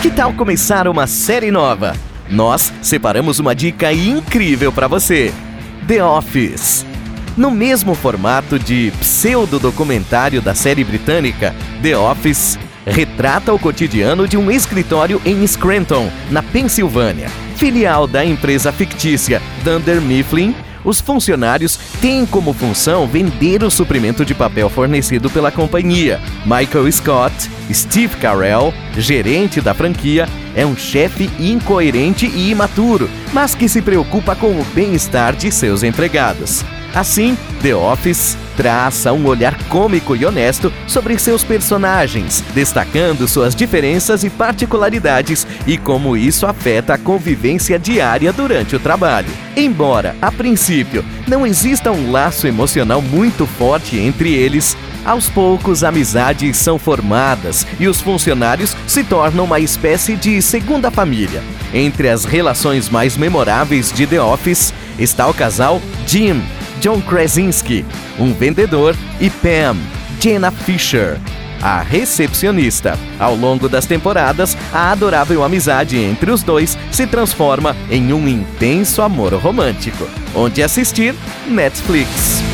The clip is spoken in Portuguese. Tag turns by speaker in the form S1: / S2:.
S1: Que tal começar uma série nova? Nós separamos uma dica incrível para você: The Office. No mesmo formato de pseudo-documentário da série britânica, The Office retrata o cotidiano de um escritório em Scranton, na Pensilvânia. Filial da empresa fictícia Dunder Mifflin, os funcionários têm como função vender o suprimento de papel fornecido pela companhia. Michael Scott, Steve Carell, gerente da franquia, é um chefe incoerente e imaturo, mas que se preocupa com o bem-estar de seus empregados. Assim, The Office traça um olhar cômico e honesto sobre seus personagens, destacando suas diferenças e particularidades e como isso afeta a convivência diária durante o trabalho. Embora, a princípio, não exista um laço emocional muito forte entre eles, aos poucos, amizades são formadas e os funcionários se tornam uma espécie de segunda família. Entre as relações mais memoráveis de The Office está o casal Jim, John Krasinski, um vendedor, e Pam, Jenna Fisher, a recepcionista. Ao longo das temporadas, a adorável amizade entre os dois se transforma em um intenso amor romântico. Onde assistir? Netflix.